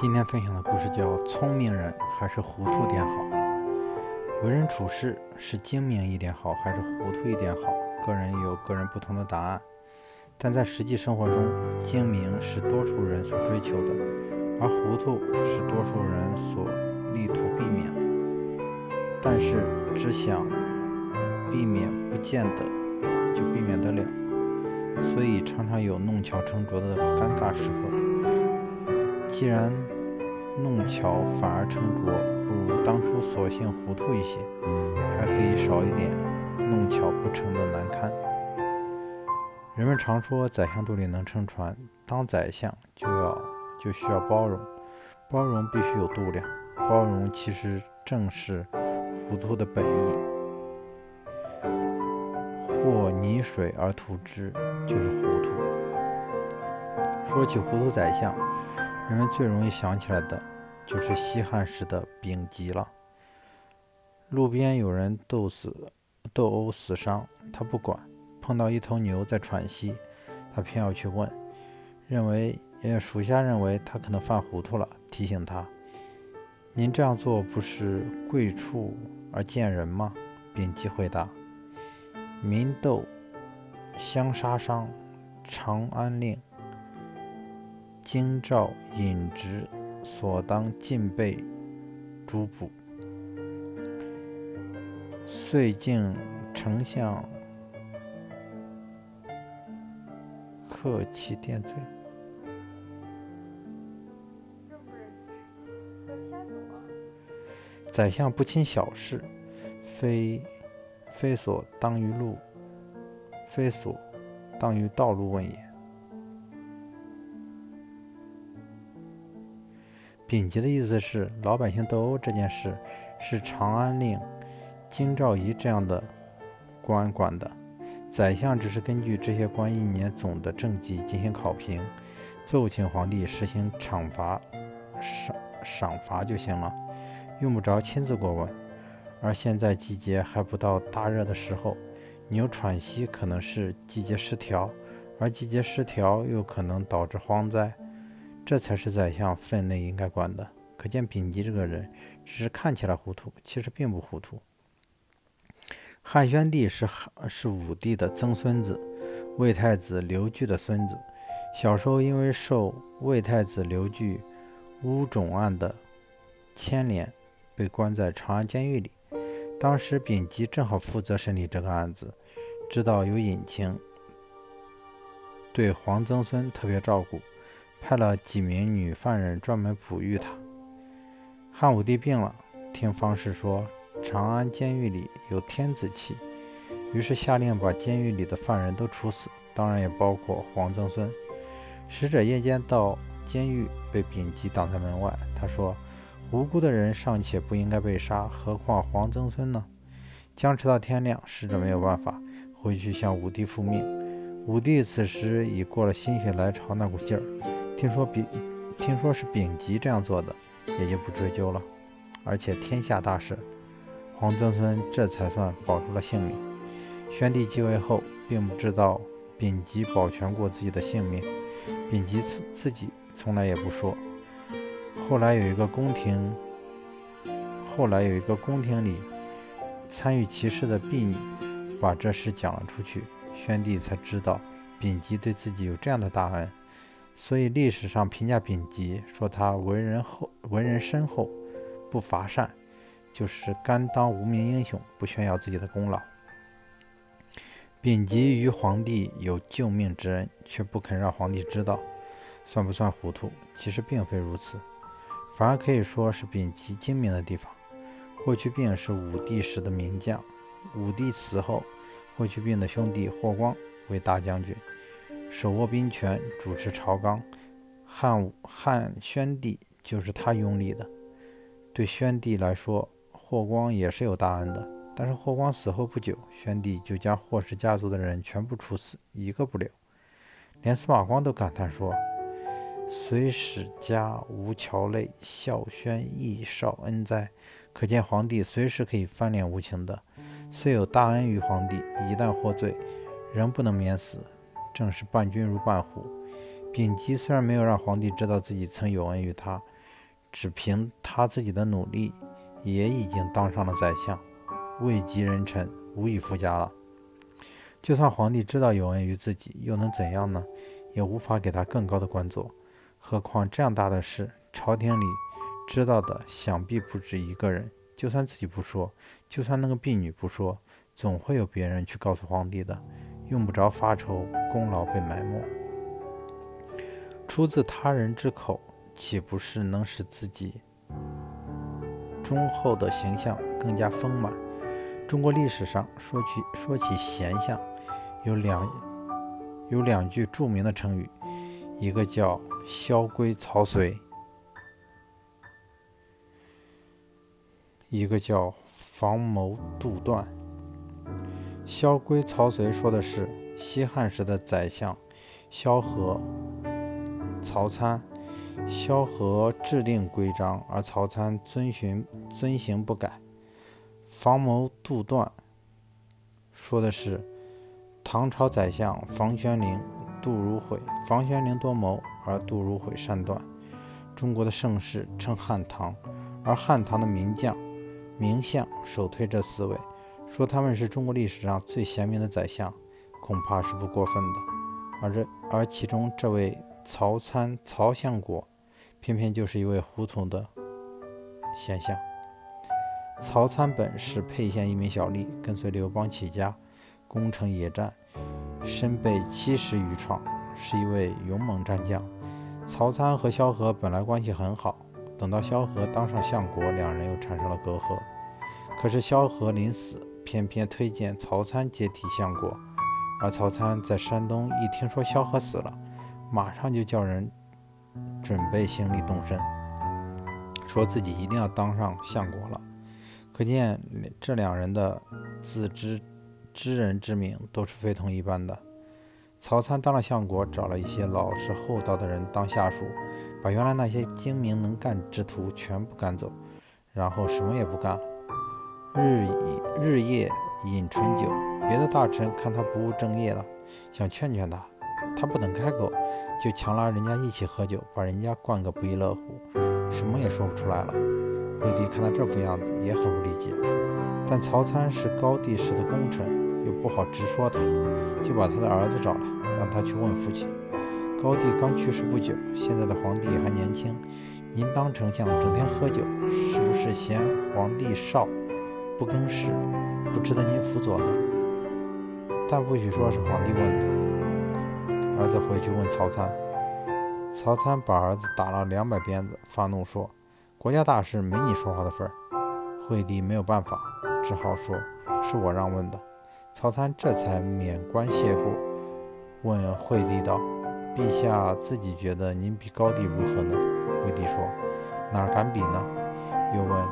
今天分享的故事叫《聪明人还是糊涂点好》。为人处事是精明一点好，还是糊涂一点好？个人有个人不同的答案。但在实际生活中，精明是多数人所追求的，而糊涂是多数人所力图避免的。但是只想避免，不见得就避免得了，所以常常有弄巧成拙的尴尬时刻。既然弄巧反而成拙，不如当初索性糊涂一些，还可以少一点弄巧不成的难堪。人们常说宰相肚里能撑船，当宰相就要就需要包容，包容必须有度量，包容其实正是糊涂的本意。或泥水而涂之，就是糊涂。说起糊涂宰相。人们最容易想起来的，就是西汉时的丙吉了。路边有人斗死、斗殴死伤，他不管；碰到一头牛在喘息，他偏要去问。认为，呃，属下认为他可能犯糊涂了，提醒他：“您这样做不是贵处而贱人吗？”丙吉回答：“民斗相杀伤，长安令。”京兆尹职所当尽被诛捕，遂敬丞相克其殿罪。宰相不亲小事，非非所当于路，非所当于道路问也。丙吉的意思是，老百姓斗殴这件事是长安令京兆尹这样的官管的，宰相只是根据这些官一年总的政绩进行考评，奏请皇帝实行惩罚、赏赏罚就行了，用不着亲自过问。而现在季节还不到大热的时候，牛喘息可能是季节失调，而季节失调又可能导致荒灾。这才是宰相分内应该管的。可见丙吉这个人只是看起来糊涂，其实并不糊涂。汉宣帝是汉是武帝的曾孙子，魏太子刘据的孙子。小时候因为受魏太子刘据巫种案的牵连，被关在长安监狱里。当时丙吉正好负责审理这个案子，知道有隐情，对皇曾孙特别照顾。派了几名女犯人专门哺育他。汉武帝病了，听方士说长安监狱里有天子气，于是下令把监狱里的犯人都处死，当然也包括黄曾孙。使者夜间到监狱，被丙吉挡在门外。他说：“无辜的人尚且不应该被杀，何况黄曾孙呢？”僵持到天亮，使者没有办法，回去向武帝复命。武帝此时已过了心血来潮那股劲儿。听说丙，听说是丙吉这样做的，也就不追究了。而且天下大事，黄曾孙这才算保住了性命。宣帝继位后，并不知道丙吉保全过自己的性命，丙吉自自己从来也不说。后来有一个宫廷，后来有一个宫廷里参与其事的婢女，把这事讲了出去，宣帝才知道丙吉对自己有这样的大恩。所以历史上评价丙吉说他为人厚、为人深厚，不乏善，就是甘当无名英雄，不炫耀自己的功劳。丙吉于皇帝有救命之恩，却不肯让皇帝知道，算不算糊涂？其实并非如此，反而可以说是丙吉精明的地方。霍去病是武帝时的名将，武帝死后，霍去病的兄弟霍光为大将军。手握兵权，主持朝纲，汉武汉宣帝就是他拥立的。对宣帝来说，霍光也是有大恩的。但是霍光死后不久，宣帝就将霍氏家族的人全部处死，一个不留。连司马光都感叹说：“虽史家无乔类，孝宣亦少恩哉。”可见皇帝随时可以翻脸无情的。虽有大恩于皇帝，一旦获罪，仍不能免死。正是伴君如伴虎。丙吉虽然没有让皇帝知道自己曾有恩于他，只凭他自己的努力，也已经当上了宰相，位极人臣，无以复加了。就算皇帝知道有恩于自己，又能怎样呢？也无法给他更高的官做。何况这样大的事，朝廷里知道的想必不止一个人。就算自己不说，就算那个婢女不说，总会有别人去告诉皇帝的，用不着发愁功劳被埋没。出自他人之口，岂不是能使自己忠厚的形象更加丰满？中国历史上说起说起贤相，有两有两句著名的成语，一个叫“萧规曹随”。一个叫防谋杜断，萧规曹随说的是西汉时的宰相萧何、曹参。萧何制定规章，而曹参遵循遵行不改。房谋杜断说的是唐朝宰相房玄龄、杜如晦。房玄龄多谋，而杜如晦善断。中国的盛世称汉唐，而汉唐的名将。名相首推这四位，说他们是中国历史上最贤明的宰相，恐怕是不过分的。而这而其中这位曹参曹相国，偏偏就是一位糊涂的贤相。曹参本是沛县一名小吏，跟随刘邦起家，攻城野战，身被七十余创，是一位勇猛战将。曹参和萧何本来关系很好。等到萧何当上相国，两人又产生了隔阂。可是萧何临死，偏偏推荐曹参接替相国。而曹参在山东一听说萧何死了，马上就叫人准备行李动身，说自己一定要当上相国了。可见这两人的自知知人之明都是非同一般的。曹参当了相国，找了一些老实厚道的人当下属。把原来那些精明能干之徒全部赶走，然后什么也不干了，日以日夜饮醇酒。别的大臣看他不务正业了，想劝劝他，他不等开口，就强拉人家一起喝酒，把人家灌个不亦乐乎，什么也说不出来了。惠帝看他这副样子，也很不理解。但曹参是高帝时的功臣，又不好直说他，就把他的儿子找来，让他去问父亲。高帝刚去世不久，现在的皇帝还年轻，您当丞相整天喝酒，是不是嫌皇帝少，不更事，不值得您辅佐呢？但不许说是皇帝问的。儿子回去问曹参，曹参把儿子打了两百鞭子，发怒说：“国家大事没你说话的份儿。”惠帝没有办法，只好说：“是我让问的。”曹参这才免官谢过，问惠帝道。陛下自己觉得您比高帝如何呢？惠帝说：“哪敢比呢？”又问：“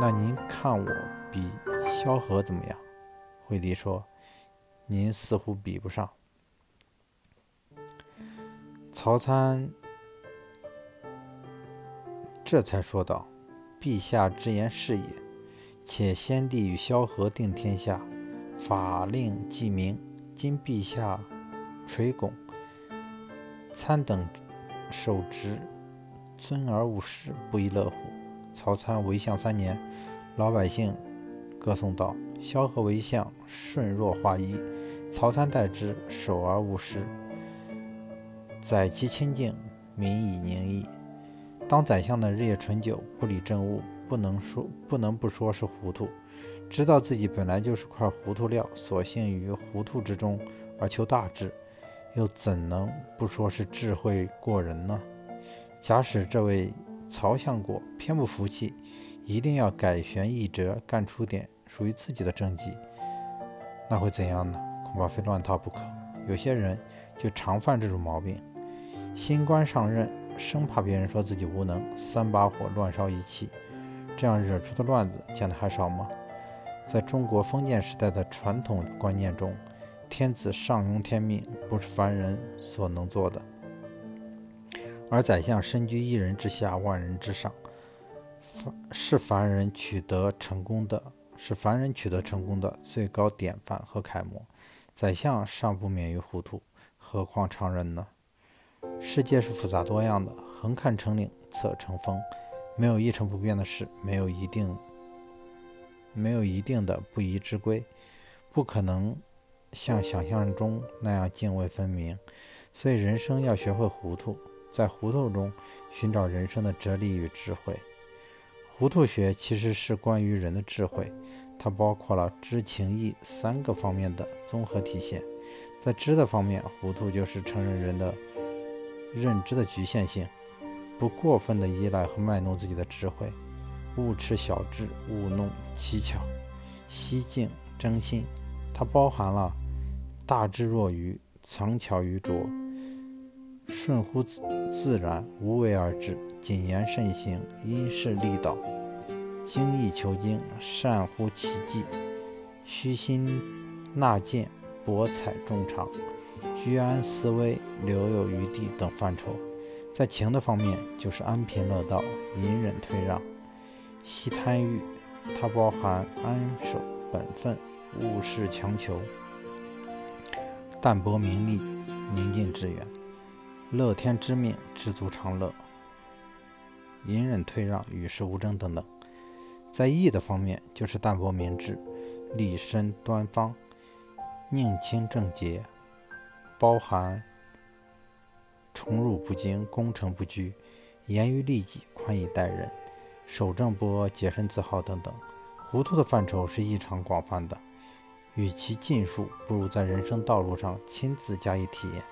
那您看我比萧何怎么样？”惠帝说：“您似乎比不上。”曹参这才说道：“陛下之言是也。且先帝与萧何定天下，法令既明，今陛下垂拱。”参等守职，尊而勿失，不亦乐乎？曹参为相三年，老百姓歌颂道：“萧何为相，顺若化衣；曹参代之，守而勿失。宰其清净，民以宁易。”当宰相的日夜醇酒，不理政务，不能说不能不说是糊涂。知道自己本来就是块糊涂料，所幸于糊涂之中而求大志。又怎能不说是智慧过人呢？假使这位曹相国偏不服气，一定要改弦易辙，干出点属于自己的政绩，那会怎样呢？恐怕非乱套不可。有些人就常犯这种毛病，新官上任，生怕别人说自己无能，三把火乱烧一气，这样惹出的乱子见的还少吗？在中国封建时代的传统观念中，天子上庸天命，不是凡人所能做的。而宰相身居一人之下，万人之上，是凡人取得成功的，是凡人取得成功的最高典范和楷模。宰相尚不免于糊涂，何况常人呢？世界是复杂多样的，横看成岭侧成峰，没有一成不变的事，没有一定，没有一定的不宜之规，不可能像想象中那样泾渭分明。所以人生要学会糊涂，在糊涂中寻找人生的哲理与智慧。糊涂学其实是关于人的智慧，它包括了知情意三个方面的综合体现。在知的方面，糊涂就是承认人的认知的局限性。不过分的依赖和卖弄自己的智慧，勿持小智，勿弄奇巧，惜静争信。它包含了大智若愚，藏巧于拙，顺乎自然，无为而治，谨言慎行，因势利导，精益求精，善乎其技，虚心纳谏，博采众长，居安思危，留有余地等范畴。在情的方面，就是安贫乐道、隐忍退让、惜贪欲，它包含安守本分、勿事强求、淡泊名利、宁静致远、乐天知命、知足常乐、隐忍退让、与世无争等等。在义的方面，就是淡泊明志、立身端方、宁清正洁，包含。宠辱不惊，功成不居，严于律己，宽以待人，守正不阿，洁身自好等等。糊涂的范畴是异常广泛的，与其尽数，不如在人生道路上亲自加以体验。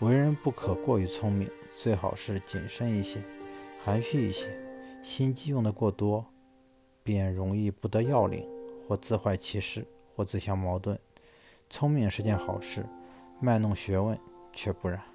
为人不可过于聪明，最好是谨慎一些，含蓄一些。心机用的过多，便容易不得要领，或自坏其事，或自相矛盾。聪明是件好事，卖弄学问却不然。